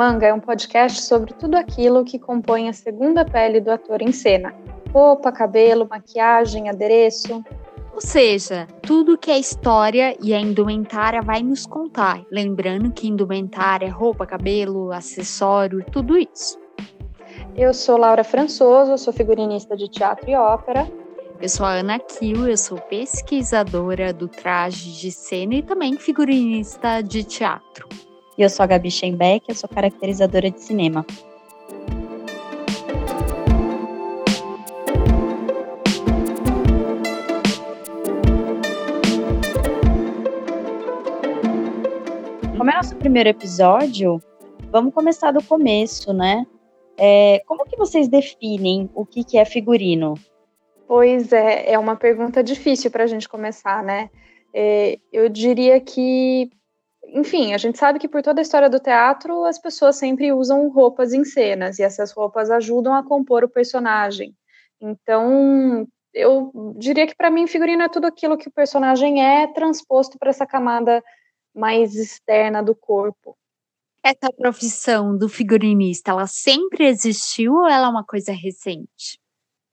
Manga é um podcast sobre tudo aquilo que compõe a segunda pele do ator em cena: roupa, cabelo, maquiagem, adereço. Ou seja, tudo que a história e a indumentária vai nos contar. Lembrando que indumentária é roupa, cabelo, acessório, tudo isso. Eu sou Laura Françoso, sou figurinista de teatro e ópera. Eu sou a Ana Kiel, eu sou pesquisadora do traje de cena e também figurinista de teatro. E eu sou a Gabi Schenbeck, eu sou caracterizadora de cinema. Como é nosso primeiro episódio, vamos começar do começo, né? É, como que vocês definem o que, que é figurino? Pois é, é uma pergunta difícil para a gente começar, né? É, eu diria que, enfim, a gente sabe que por toda a história do teatro as pessoas sempre usam roupas em cenas e essas roupas ajudam a compor o personagem. Então, eu diria que para mim figurino é tudo aquilo que o personagem é transposto para essa camada mais externa do corpo. Essa profissão do figurinista, ela sempre existiu ou ela é uma coisa recente?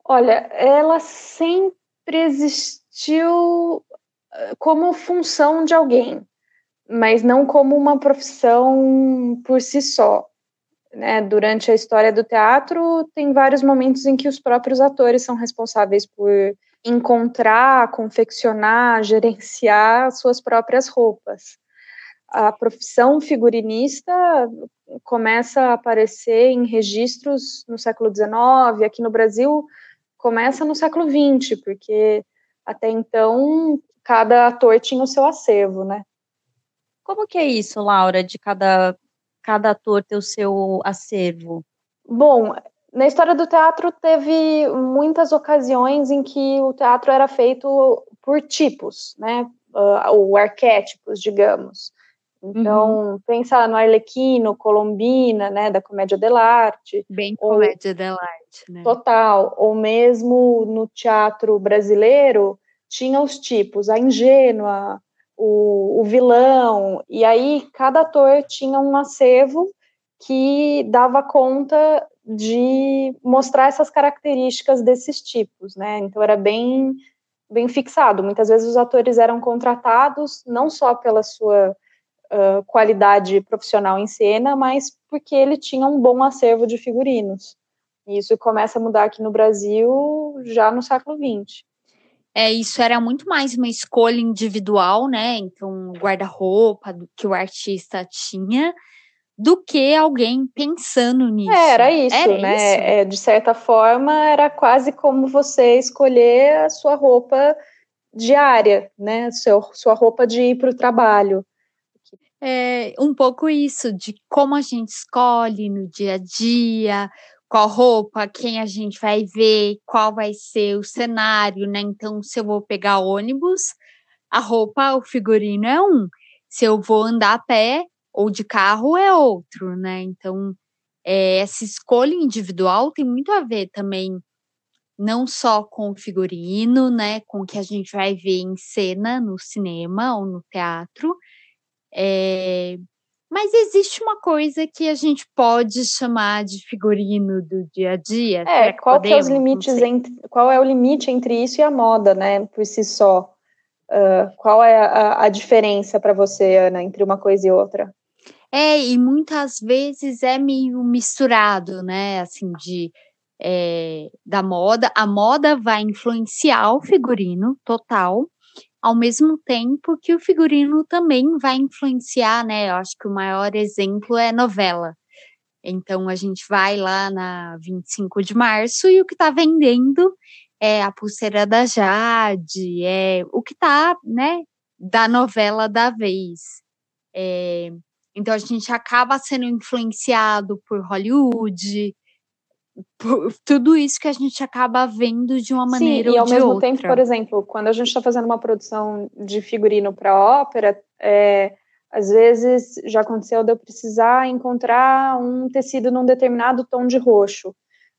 Olha, ela sempre existiu eh, como função de alguém, mas não como uma profissão por si só. Né? Durante a história do teatro, tem vários momentos em que os próprios atores são responsáveis por encontrar, confeccionar, gerenciar suas próprias roupas a profissão figurinista começa a aparecer em registros no século XIX, aqui no Brasil começa no século XX, porque até então cada ator tinha o seu acervo, né? Como que é isso, Laura, de cada, cada ator ter o seu acervo? Bom, na história do teatro teve muitas ocasiões em que o teatro era feito por tipos, né? Uh, ou arquétipos, digamos. Então, uhum. pensa no Arlequino, Colombina, né, da Comédia dell'arte. Bem ou, Comédia dell'arte, né? Total. Ou mesmo no teatro brasileiro, tinha os tipos, a ingênua, o, o vilão, e aí cada ator tinha um acervo que dava conta de mostrar essas características desses tipos, né? Então era bem bem fixado. Muitas vezes os atores eram contratados não só pela sua uh, qualidade profissional em cena, mas porque ele tinha um bom acervo de figurinos. E isso começa a mudar aqui no Brasil já no século XX. É, isso era muito mais uma escolha individual, né? Então, guarda-roupa que o artista tinha, do que alguém pensando nisso. É, era isso, era né? Isso? É, de certa forma, era quase como você escolher a sua roupa diária, né? Seu, sua roupa de ir para o trabalho é, um pouco isso, de como a gente escolhe no dia a dia, qual roupa, quem a gente vai ver, qual vai ser o cenário, né? Então, se eu vou pegar ônibus, a roupa, o figurino é um. Se eu vou andar a pé ou de carro, é outro, né? Então, é, essa escolha individual tem muito a ver também, não só com o figurino, né? Com o que a gente vai ver em cena no cinema ou no teatro, é, mas existe uma coisa que a gente pode chamar de figurino do dia a dia? É, qual podemos, é os limites entre, qual é o limite entre isso e a moda, né, por si só? Uh, qual é a, a diferença para você, Ana, entre uma coisa e outra? É, e muitas vezes é meio misturado, né, assim, de é, da moda. A moda vai influenciar o figurino total, ao mesmo tempo que o figurino também vai influenciar, né? Eu acho que o maior exemplo é novela. Então a gente vai lá na 25 de março e o que está vendendo é a pulseira da Jade, é o que está, né, da novela da vez. É, então a gente acaba sendo influenciado por Hollywood, tudo isso que a gente acaba vendo de uma maneira Sim, e ao mesmo outra. tempo, por exemplo, quando a gente está fazendo uma produção de figurino para ópera, é, às vezes já aconteceu de eu precisar encontrar um tecido num determinado tom de roxo,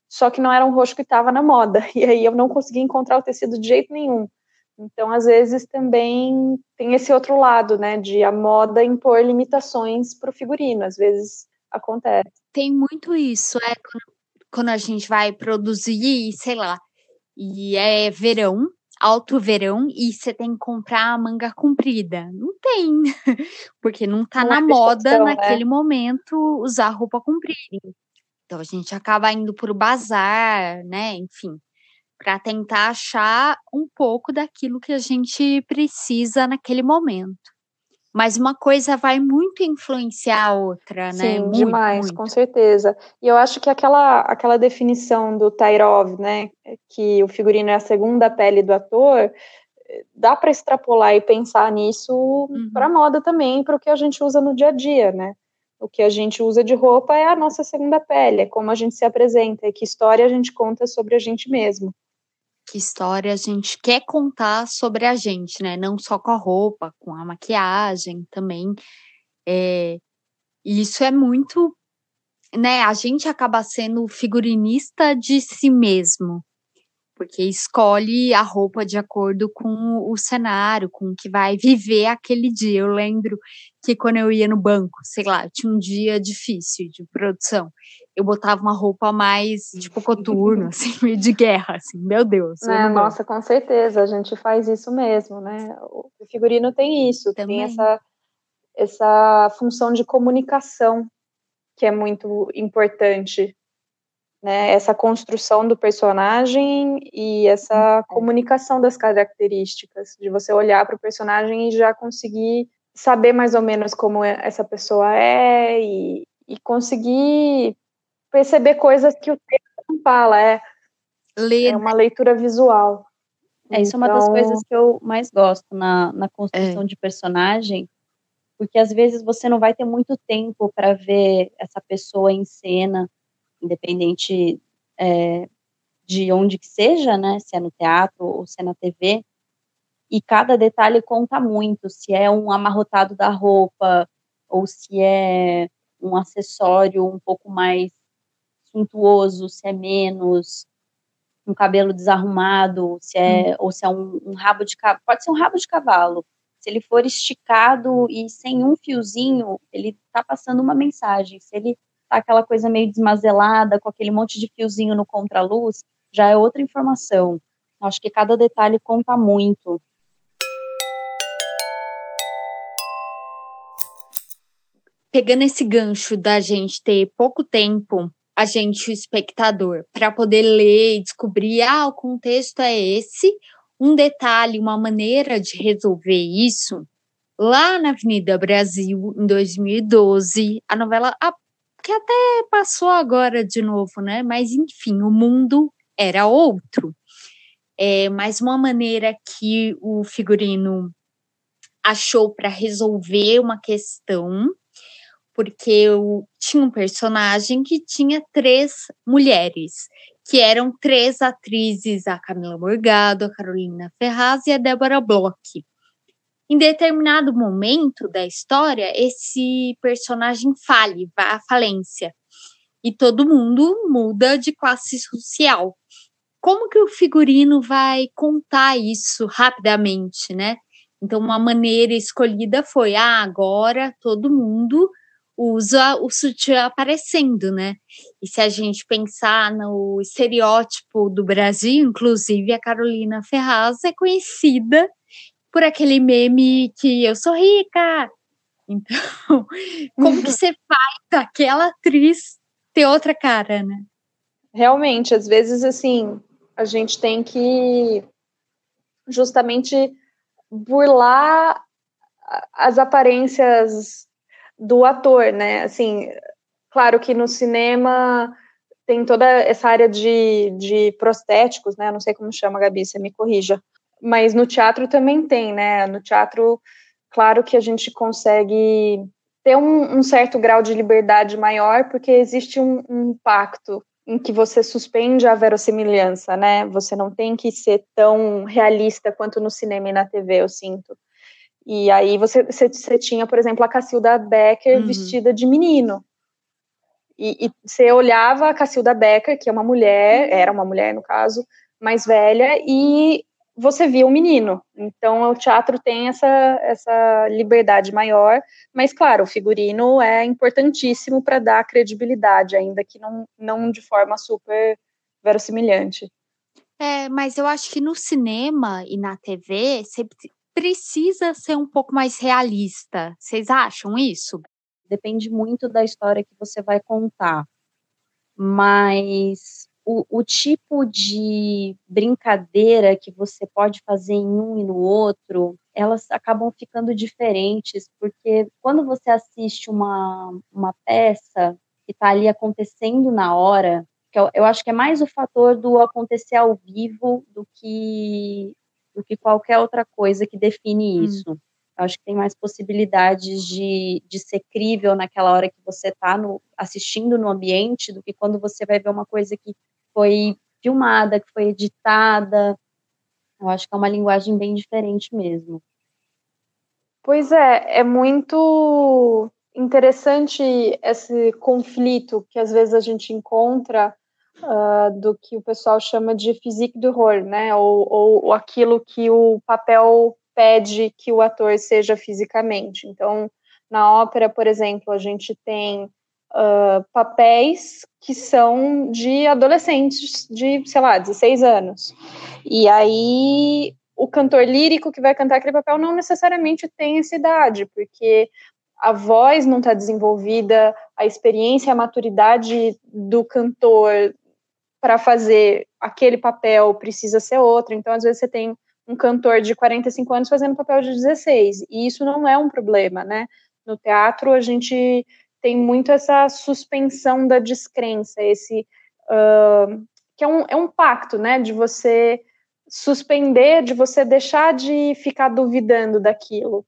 só que não era um roxo que estava na moda, e aí eu não conseguia encontrar o tecido de jeito nenhum. Então, às vezes também tem esse outro lado, né, de a moda impor limitações para o figurino. Às vezes acontece. Tem muito isso, é quando a gente vai produzir, sei lá, e é verão, alto verão, e você tem que comprar a manga comprida. Não tem, porque não tá na é moda naquele né? momento usar roupa comprida. Então a gente acaba indo pro bazar, né? Enfim, para tentar achar um pouco daquilo que a gente precisa naquele momento. Mas uma coisa vai muito influenciar a outra, né? Sim, demais, muito. com certeza. E eu acho que aquela, aquela definição do Tyrov, né, que o figurino é a segunda pele do ator, dá para extrapolar e pensar nisso uhum. para moda também, para o que a gente usa no dia a dia, né? O que a gente usa de roupa é a nossa segunda pele, é como a gente se apresenta, e que história a gente conta sobre a gente mesmo que história a gente quer contar sobre a gente, né? Não só com a roupa, com a maquiagem também. É, e isso é muito, né? A gente acaba sendo figurinista de si mesmo porque escolhe a roupa de acordo com o cenário, com o que vai viver aquele dia. Eu lembro que quando eu ia no banco, sei lá, tinha um dia difícil de produção, eu botava uma roupa mais, tipo, coturno, assim, meio de guerra, assim, meu Deus. É, nossa, com certeza, a gente faz isso mesmo, né? O figurino tem isso, Também. tem essa, essa função de comunicação que é muito importante né, essa construção do personagem e essa uhum. comunicação das características, de você olhar para o personagem e já conseguir saber mais ou menos como é, essa pessoa é e, e conseguir perceber coisas que o texto não fala, é, Ler. é uma leitura visual. É, isso então... é uma das então coisas que eu mais gosto na, na construção é. de personagem, porque às vezes você não vai ter muito tempo para ver essa pessoa em cena, independente é, de onde que seja, né, se é no teatro ou se é na TV, e cada detalhe conta muito, se é um amarrotado da roupa, ou se é um acessório um pouco mais suntuoso, se é menos, um cabelo desarrumado, se é, hum. ou se é um, um rabo de cavalo, pode ser um rabo de cavalo, se ele for esticado e sem um fiozinho, ele está passando uma mensagem. Se ele tá aquela coisa meio desmazelada, com aquele monte de fiozinho no contraluz, já é outra informação. Acho que cada detalhe conta muito. Pegando esse gancho da gente ter pouco tempo, a gente, o espectador, para poder ler e descobrir, ah, o contexto é esse, um detalhe, uma maneira de resolver isso, lá na Avenida Brasil, em 2012, a novela que até passou agora de novo, né? Mas enfim, o mundo era outro. É, mas uma maneira que o figurino achou para resolver uma questão, porque eu tinha um personagem que tinha três mulheres, que eram três atrizes, a Camila Morgado, a Carolina Ferraz e a Débora Bloch. Em determinado momento da história, esse personagem fale, vá à falência. E todo mundo muda de classe social. Como que o figurino vai contar isso rapidamente, né? Então, uma maneira escolhida foi: ah, agora todo mundo usa o sutiã aparecendo, né? E se a gente pensar no estereótipo do Brasil, inclusive a Carolina Ferraz é conhecida por aquele meme que eu sou rica. Então, como que você faz aquela atriz ter outra cara, né? Realmente, às vezes, assim, a gente tem que justamente burlar as aparências do ator, né? Assim, claro que no cinema tem toda essa área de, de prostéticos, né? Não sei como chama, Gabi, você me corrija mas no teatro também tem, né? No teatro, claro que a gente consegue ter um, um certo grau de liberdade maior, porque existe um, um pacto em que você suspende a verossimilhança, né? Você não tem que ser tão realista quanto no cinema e na TV, eu sinto. E aí você, você, você tinha, por exemplo, a Cacilda Becker uhum. vestida de menino. E, e, você olhava a Cacilda Becker, que é uma mulher, era uma mulher no caso, mais velha, e você via o um menino. Então, o teatro tem essa, essa liberdade maior, mas, claro, o figurino é importantíssimo para dar credibilidade, ainda que não, não de forma super verossimilhante. É, mas eu acho que no cinema e na TV você precisa ser um pouco mais realista. Vocês acham isso? Depende muito da história que você vai contar. Mas o, o tipo de brincadeira que você pode fazer em um e no outro, elas acabam ficando diferentes, porque quando você assiste uma, uma peça que está ali acontecendo na hora, que eu, eu acho que é mais o fator do acontecer ao vivo do que do que qualquer outra coisa que define hum. isso. Eu acho que tem mais possibilidades de, de ser crível naquela hora que você está assistindo no ambiente do que quando você vai ver uma coisa que foi filmada, que foi editada. Eu acho que é uma linguagem bem diferente mesmo. Pois é, é muito interessante esse conflito que às vezes a gente encontra uh, do que o pessoal chama de physique du rôle, né? Ou, ou, ou aquilo que o papel pede que o ator seja fisicamente. Então, na ópera, por exemplo, a gente tem uh, papéis que são de adolescentes de, sei lá, 16 anos. E aí o cantor lírico que vai cantar aquele papel não necessariamente tem essa idade, porque a voz não está desenvolvida, a experiência, a maturidade do cantor para fazer aquele papel precisa ser outra. Então, às vezes, você tem um cantor de 45 anos fazendo papel de 16, e isso não é um problema, né? No teatro, a gente tem muito essa suspensão da descrença, esse uh, que é um, é um pacto, né? De você suspender, de você deixar de ficar duvidando daquilo.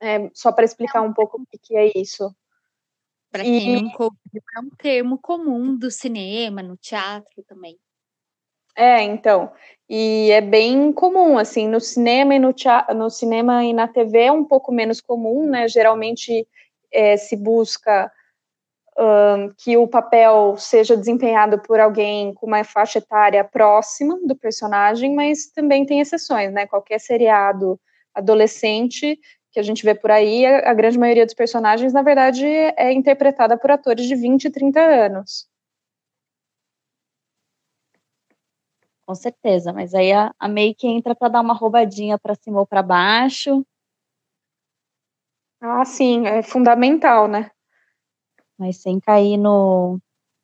É, só para explicar um pouco o que é isso. Para quem e... não é um termo comum do cinema, no teatro também. É, então, e é bem comum, assim, no cinema e no, teatro, no cinema e na TV é um pouco menos comum, né, geralmente é, se busca um, que o papel seja desempenhado por alguém com uma faixa etária próxima do personagem, mas também tem exceções, né? Qualquer seriado adolescente que a gente vê por aí, a, a grande maioria dos personagens, na verdade, é interpretada por atores de 20 e 30 anos. Com certeza, mas aí a, a make entra para dar uma roubadinha para cima ou para baixo, ah, sim, é fundamental, né? Mas sem cair no,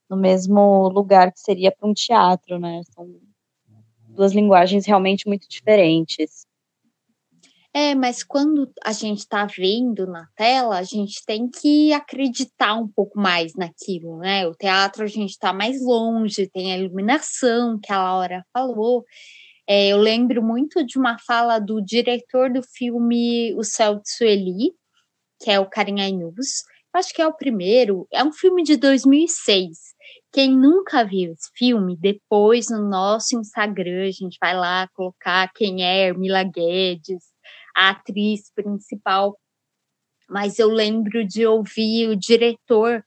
no mesmo lugar que seria para um teatro, né? São duas linguagens realmente muito diferentes. É, mas quando a gente está vendo na tela, a gente tem que acreditar um pouco mais naquilo, né? O teatro a gente está mais longe, tem a iluminação que a Laura falou. É, eu lembro muito de uma fala do diretor do filme O Céu de Sueli, que é o Carinha News. Acho que é o primeiro. É um filme de 2006. Quem nunca viu esse filme, depois no nosso Instagram, a gente vai lá colocar quem é Ermila Guedes, a atriz principal. Mas eu lembro de ouvir o diretor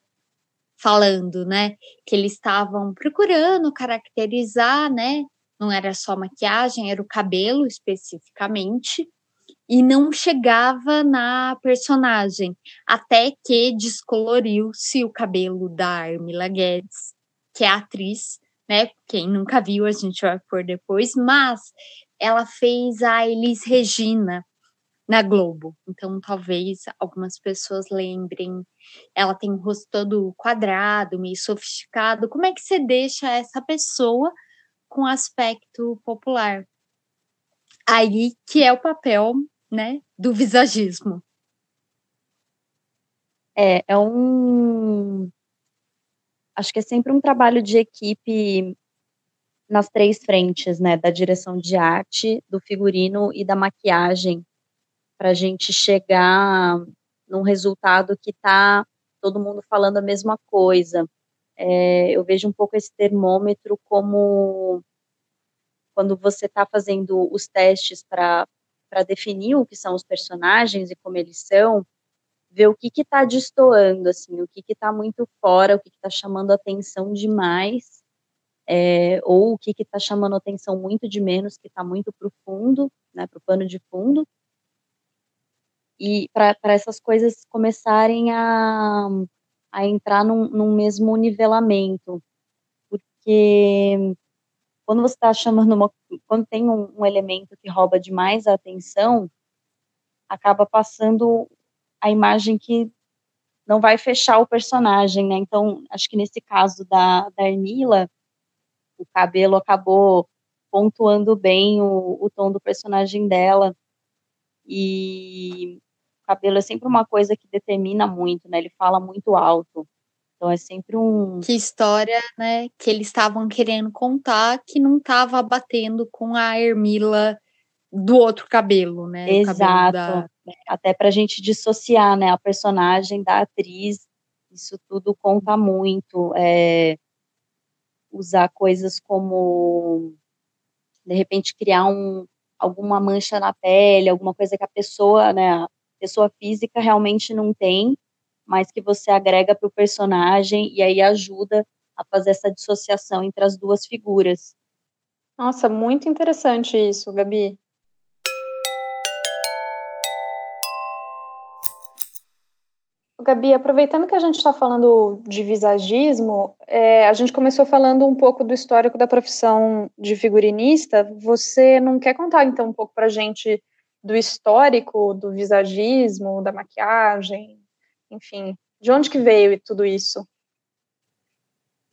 falando, né, que eles estavam procurando caracterizar, né, não era só maquiagem, era o cabelo especificamente, e não chegava na personagem, até que descoloriu-se o cabelo da Armila Guedes, que é atriz, né? Quem nunca viu, a gente vai pôr depois, mas ela fez a Elis Regina na Globo. Então, talvez algumas pessoas lembrem. Ela tem um rosto todo quadrado, meio sofisticado. Como é que você deixa essa pessoa com aspecto popular? Aí que é o papel né, do visagismo. É, é um. Acho que é sempre um trabalho de equipe nas três frentes, né, da direção de arte, do figurino e da maquiagem, para a gente chegar num resultado que tá todo mundo falando a mesma coisa. É, eu vejo um pouco esse termômetro como quando você está fazendo os testes para definir o que são os personagens e como eles são, ver o que que tá destoando, assim, o que que tá muito fora, o que que tá chamando atenção demais, é, ou o que está chamando atenção muito de menos, que está muito para o fundo, né, para o pano de fundo, e para essas coisas começarem a, a entrar num, num mesmo nivelamento, porque quando você está chamando uma, quando tem um, um, elemento que rouba demais a atenção, acaba passando a imagem que não vai fechar o personagem, né? Então, acho que nesse caso da, da Ermila, o cabelo acabou pontuando bem o, o tom do personagem dela. E o cabelo é sempre uma coisa que determina muito, né? Ele fala muito alto. Então é sempre um. Que história, né? Que eles estavam querendo contar que não estava batendo com a Ermila do outro cabelo, né? Exato. Cabelo da... Até para a gente dissociar, né? A personagem da atriz, isso tudo conta muito. É... Usar coisas como, de repente, criar um, alguma mancha na pele, alguma coisa que a pessoa, né? A pessoa física realmente não tem, mas que você agrega para o personagem e aí ajuda a fazer essa dissociação entre as duas figuras. Nossa, muito interessante isso, Gabi. Gabi, aproveitando que a gente está falando de visagismo, é, a gente começou falando um pouco do histórico da profissão de figurinista. Você não quer contar então um pouco para a gente do histórico do visagismo, da maquiagem, enfim, de onde que veio tudo isso?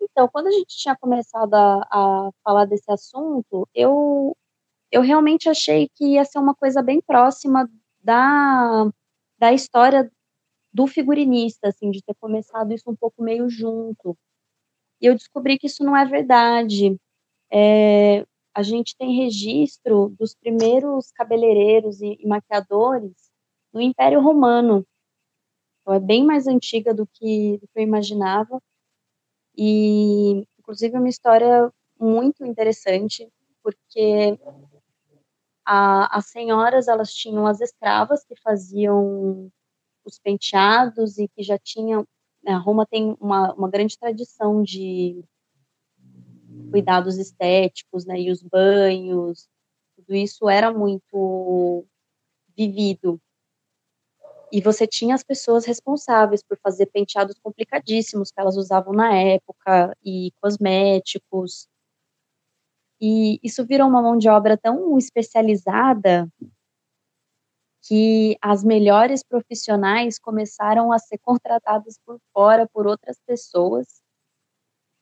Então, quando a gente tinha começado a, a falar desse assunto, eu, eu realmente achei que ia ser uma coisa bem próxima da, da história do figurinista, assim, de ter começado isso um pouco meio junto. E eu descobri que isso não é verdade. É, a gente tem registro dos primeiros cabeleireiros e, e maquiadores no Império Romano. Então, é bem mais antiga do que, do que eu imaginava. E, inclusive, é uma história muito interessante, porque a, as senhoras, elas tinham as escravas que faziam os penteados e que já tinham... Né, Roma tem uma, uma grande tradição de cuidados estéticos, né, e os banhos, tudo isso era muito vivido e você tinha as pessoas responsáveis por fazer penteados complicadíssimos que elas usavam na época, e cosméticos. E isso virou uma mão de obra tão especializada que as melhores profissionais começaram a ser contratadas por fora por outras pessoas.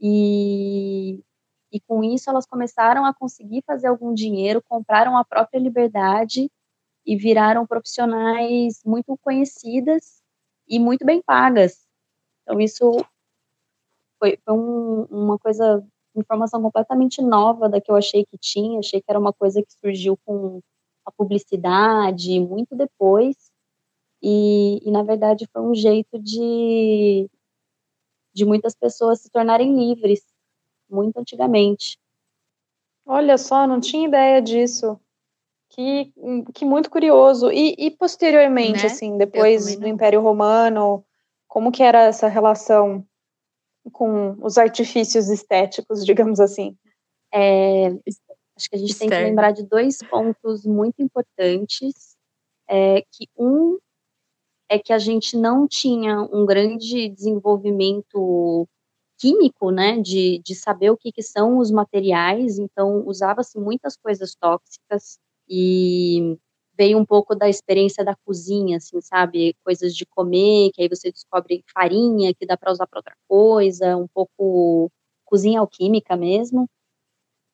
E, e com isso elas começaram a conseguir fazer algum dinheiro, compraram a própria liberdade e viraram profissionais muito conhecidas e muito bem pagas. Então, isso foi, foi um, uma coisa, informação completamente nova da que eu achei que tinha. Achei que era uma coisa que surgiu com a publicidade muito depois. E, e na verdade, foi um jeito de, de muitas pessoas se tornarem livres, muito antigamente. Olha só, não tinha ideia disso. Que, que muito curioso. E, e posteriormente, né? assim, depois do Império Romano, como que era essa relação com os artifícios estéticos, digamos assim? É, acho que a gente Externo. tem que lembrar de dois pontos muito importantes. É, que um é que a gente não tinha um grande desenvolvimento químico, né, de, de saber o que, que são os materiais, então usava-se muitas coisas tóxicas, e veio um pouco da experiência da cozinha, assim, sabe? Coisas de comer, que aí você descobre farinha que dá para usar para outra coisa, um pouco cozinha alquímica mesmo.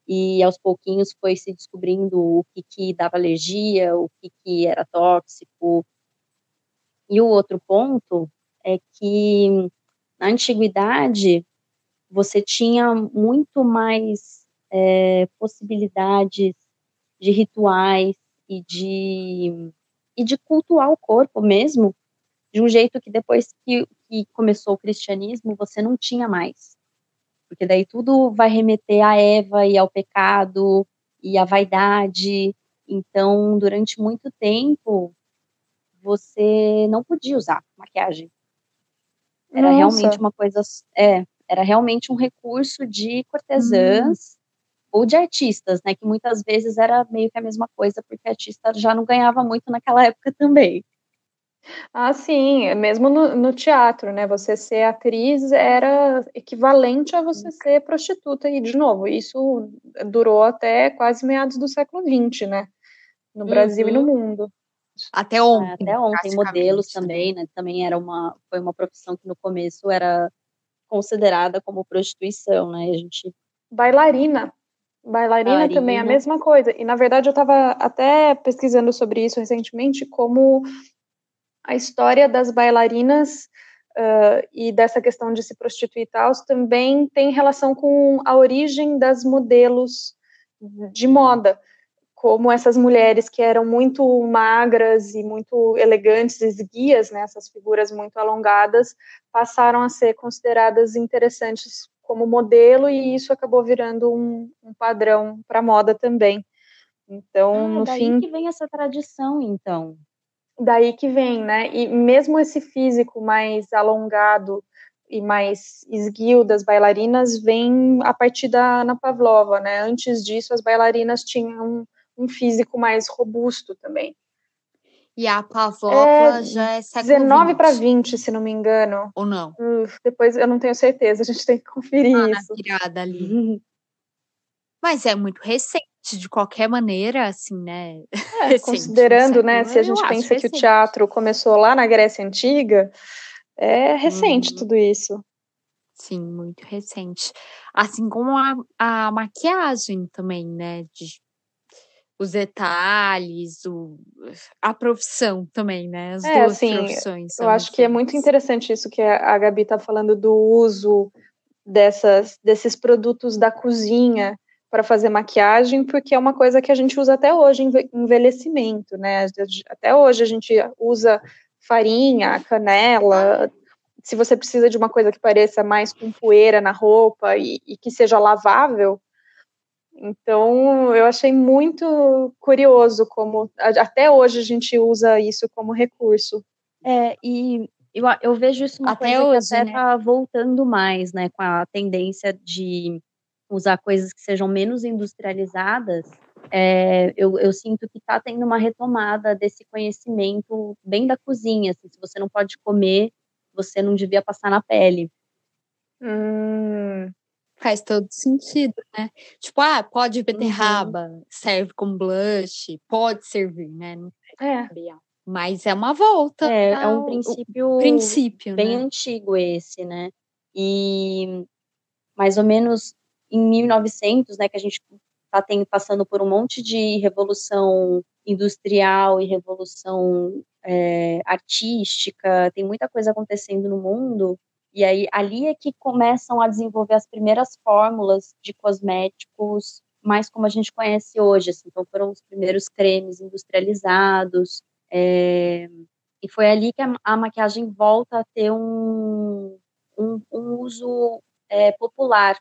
E aos pouquinhos foi se descobrindo o que, que dava alergia, o que, que era tóxico. E o outro ponto é que na antiguidade você tinha muito mais é, possibilidades de rituais e de, e de cultuar o corpo mesmo, de um jeito que depois que, que começou o cristianismo você não tinha mais. Porque daí tudo vai remeter a Eva e ao pecado e à vaidade. Então, durante muito tempo, você não podia usar maquiagem. Era Nossa. realmente uma coisa, é, era realmente um recurso de cortesãs hum. ou de artistas, né? Que muitas vezes era meio que a mesma coisa, porque artista já não ganhava muito naquela época também. Ah, sim, mesmo no, no, teatro, né? Você ser atriz era equivalente a você ser prostituta, e de novo, isso durou até quase meados do século XX, né? No Brasil uhum. e no uhum. mundo. Até ontem. É, até ontem, modelos também, né? Também era uma, foi uma profissão que no começo era considerada como prostituição, né? A gente bailarina. Bailarina, bailarina também é a mesma coisa. E na verdade eu estava até pesquisando sobre isso recentemente, como a história das bailarinas uh, e dessa questão de se prostituir e tal também tem relação com a origem das modelos de moda como essas mulheres que eram muito magras e muito elegantes, esguias, né, essas figuras muito alongadas, passaram a ser consideradas interessantes como modelo e isso acabou virando um, um padrão para moda também. Então, ah, no daí fim, que vem essa tradição, então. Daí que vem, né? E mesmo esse físico mais alongado e mais esguio das bailarinas vem a partir da Ana Pavlova, né? Antes disso, as bailarinas tinham um físico mais robusto também. E a Pavlova é, já é século 19 para 20, se não me engano. Ou não? Uf, depois eu não tenho certeza, a gente tem que conferir ah, isso. Na ali. Mas é muito recente, de qualquer maneira, assim, né? É, recente, considerando, né, se a gente pensa que o teatro começou lá na Grécia Antiga, é recente hum. tudo isso. Sim, muito recente. Assim como a, a maquiagem também, né? De os detalhes, o, a profissão também, né? As é, duas assim, profissões. Eu acho que é muito interessante isso que a Gabi está falando do uso dessas, desses produtos da cozinha para fazer maquiagem, porque é uma coisa que a gente usa até hoje em envelhecimento, né? Até hoje a gente usa farinha, canela. Se você precisa de uma coisa que pareça mais com poeira na roupa e, e que seja lavável, então, eu achei muito curioso como até hoje a gente usa isso como recurso. É, e eu, eu vejo isso uma até coisa hoje, que até né? tá voltando mais, né, com a tendência de usar coisas que sejam menos industrializadas. É, eu, eu, sinto que está tendo uma retomada desse conhecimento bem da cozinha. Assim, se você não pode comer, você não devia passar na pele. Hum, Faz todo sentido, né? Tipo, ah, pode beterraba, uhum. serve como blush, pode servir, né? Não é. Mas é uma volta. É, é um princípio, princípio bem né? antigo esse, né? E mais ou menos em 1900, né, que a gente está passando por um monte de revolução industrial e revolução é, artística, tem muita coisa acontecendo no mundo. E aí ali é que começam a desenvolver as primeiras fórmulas de cosméticos, mais como a gente conhece hoje. Assim. Então foram os primeiros cremes industrializados. É, e foi ali que a, a, maquiagem volta a ter um, um, um uso é, popular.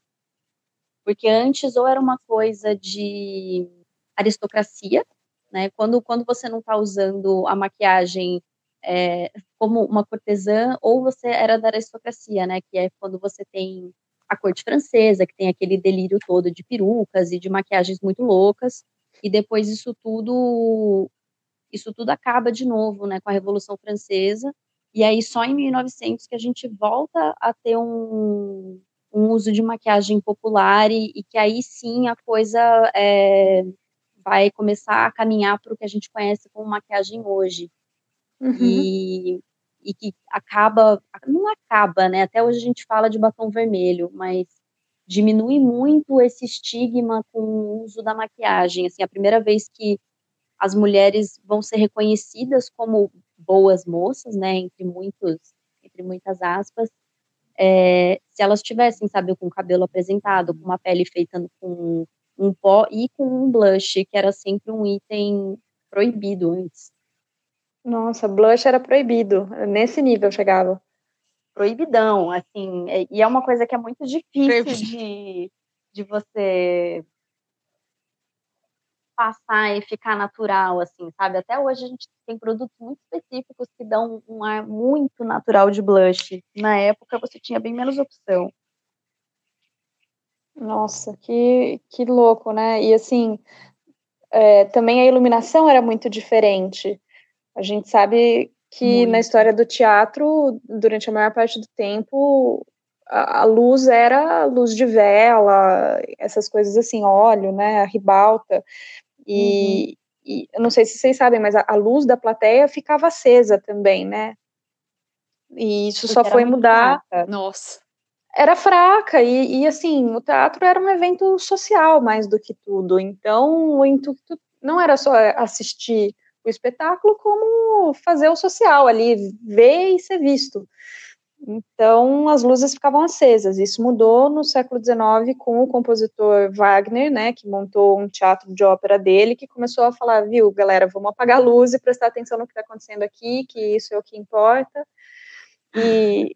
Porque antes ou era uma coisa de aristocracia, né? Quando, quando você não está usando a maquiagem é, como uma cortesã, ou você era da aristocracia, né? Que é quando você tem a corte francesa, que tem aquele delírio todo de perucas e de maquiagens muito loucas, e depois isso tudo isso tudo acaba de novo, né, com a Revolução Francesa, e aí só em 1900 que a gente volta a ter um, um uso de maquiagem popular e, e que aí sim a coisa é, vai começar a caminhar para o que a gente conhece como maquiagem hoje. Uhum. E, e que acaba, não acaba, né? Até hoje a gente fala de batom vermelho, mas diminui muito esse estigma com o uso da maquiagem. Assim, a primeira vez que as mulheres vão ser reconhecidas como boas moças, né? Entre muitos, entre muitas aspas, é, se elas tivessem, sabe, com o cabelo apresentado, com uma pele feita com um pó e com um blush, que era sempre um item proibido antes. Nossa, blush era proibido. Nesse nível chegava. Proibidão, assim. E é uma coisa que é muito difícil de, de você passar e ficar natural, assim, sabe? Até hoje a gente tem produtos muito específicos que dão um ar muito natural de blush. Na época você tinha bem menos opção. Nossa, que, que louco, né? E assim, é, também a iluminação era muito diferente. A gente sabe que muito. na história do teatro, durante a maior parte do tempo, a, a, luz era luz de vela, essas coisas assim, óleo, né, a ribalta. E, uhum. e eu não sei se vocês sabem, mas a, a, luz da plateia ficava acesa também, né? E isso Porque só foi mudar. Fraca. Nossa. Era fraca, e, e assim, o teatro era um evento social mais do que tudo. Então, o intuito não era só assistir o espetáculo, como fazer o social ali, ver e ser visto. Então, as luzes ficavam acesas. Isso mudou no século XIX com o compositor Wagner, né, que montou um teatro de ópera dele, que começou a falar, viu, galera, vamos apagar a luz e prestar atenção no que está acontecendo aqui, que isso é o que importa. E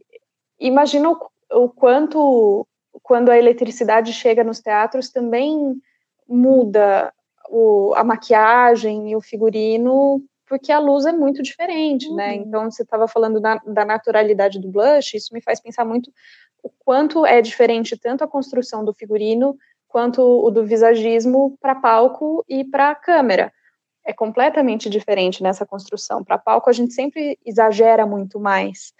imagina o, o quanto, quando a eletricidade chega nos teatros, também muda o, a maquiagem e o figurino porque a luz é muito diferente, né? uhum. né? Então, você estava falando da, da, naturalidade do blush, isso me faz pensar muito o quanto é diferente tanto a construção do figurino quanto o do visagismo para palco e para câmera. É completamente diferente nessa construção. Para palco, a gente sempre exagera muito mais.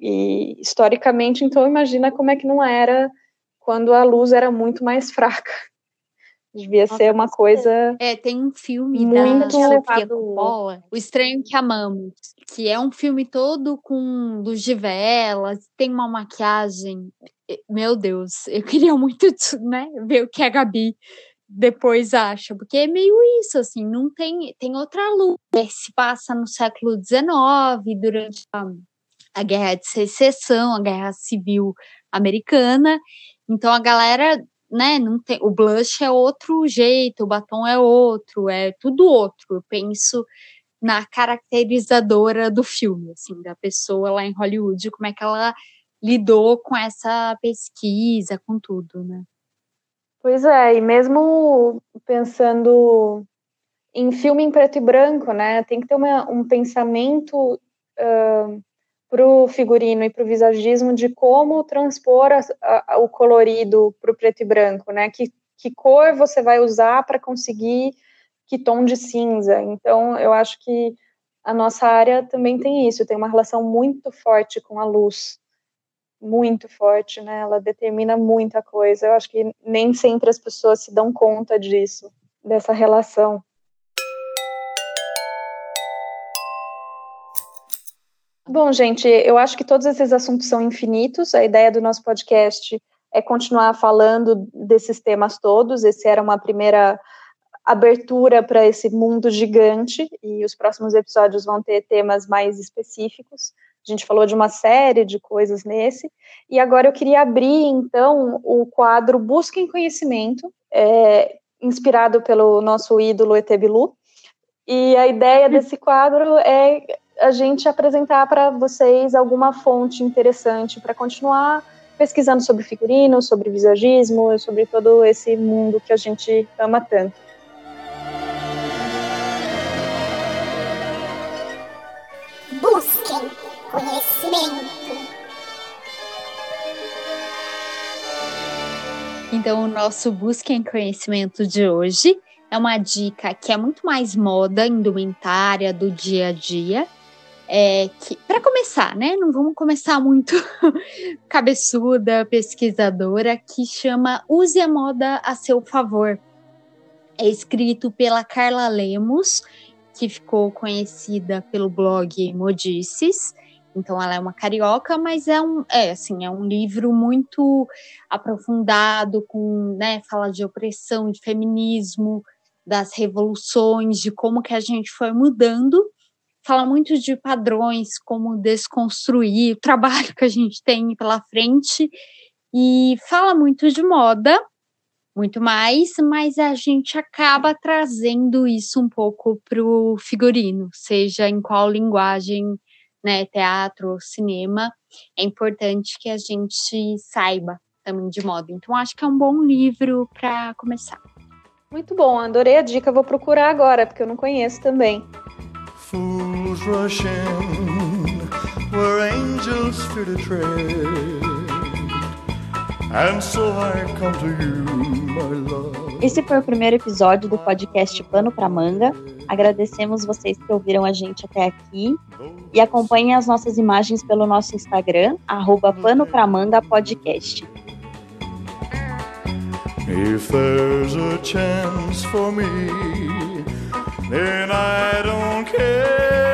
E historicamente, então, imagina como é que não era quando a luz era muito mais fraca. Devia Nossa, ser uma coisa. É, tem um filme muito da Sofia Coppola, O Estranho que Amamos, que é um filme todo com luz de velas, tem uma maquiagem. Meu Deus, eu queria muito né, ver o que a Gabi depois acha, porque é meio isso, assim, não tem, tem outra luz. Se passa no século XIX, durante a, a Guerra de Secessão, a Guerra Civil Americana, então a galera né, não tem, o blush é outro jeito, o batom é outro, é tudo outro. Eu penso na caracterizadora do filme, assim, da pessoa lá em Hollywood, como é que ela lidou com essa pesquisa, com tudo, né? Pois é, e mesmo pensando em filme em preto e branco, né, tem que ter uma, um pensamento uh, para o figurino e para o visagismo de como transpor a, a, o colorido para o preto e branco, né? Que, que cor você vai usar para conseguir que tom de cinza. Então, eu acho que a nossa área também tem isso, tem uma relação muito forte com a luz, muito forte, né? Ela determina muita coisa. Eu acho que nem sempre as pessoas se dão conta disso, dessa relação. Bom, gente, eu acho que todos esses assuntos são infinitos. A ideia do nosso podcast é continuar falando desses temas todos. Esse era uma primeira abertura para esse mundo gigante e os próximos episódios vão ter temas mais específicos. A gente falou de uma série de coisas nesse. E agora eu queria abrir, então, o quadro Busquem Conhecimento, é, inspirado pelo nosso ídolo Etebilu. E a ideia desse quadro é a gente apresentar para vocês alguma fonte interessante para continuar pesquisando sobre figurino, sobre visagismo, sobre todo esse mundo que a gente ama tanto. Busquem conhecimento. Então, o nosso Busquem Conhecimento de hoje é uma dica que é muito mais moda, indumentária, do dia a dia, é, que, para começar, né? Não vamos começar muito cabeçuda, pesquisadora, que chama Use a Moda a Seu Favor. É escrito pela Carla Lemos, que ficou conhecida pelo blog Modices. Então ela é uma carioca, mas é um, é assim, é um livro muito aprofundado, com, né, fala de opressão, de feminismo, das revoluções, de como que a gente foi mudando fala muito de padrões, como desconstruir o trabalho que a gente tem pela frente, e fala muito de moda, muito mais, mas a gente acaba trazendo isso um pouco para o figurino, seja em qual linguagem, né, teatro, cinema, é importante que a gente saiba também de moda. Então, acho que é um bom livro para começar. Muito bom, adorei a dica, vou procurar agora, porque eu não conheço também. Fools rush in where angels fear to tread, Esse foi o primeiro episódio do podcast Pano para Manga. Agradecemos vocês que ouviram a gente até aqui e acompanhem as nossas imagens pelo nosso Instagram, arroba Pano pra Manga Podcast. If there's a chance for me, then I don't care.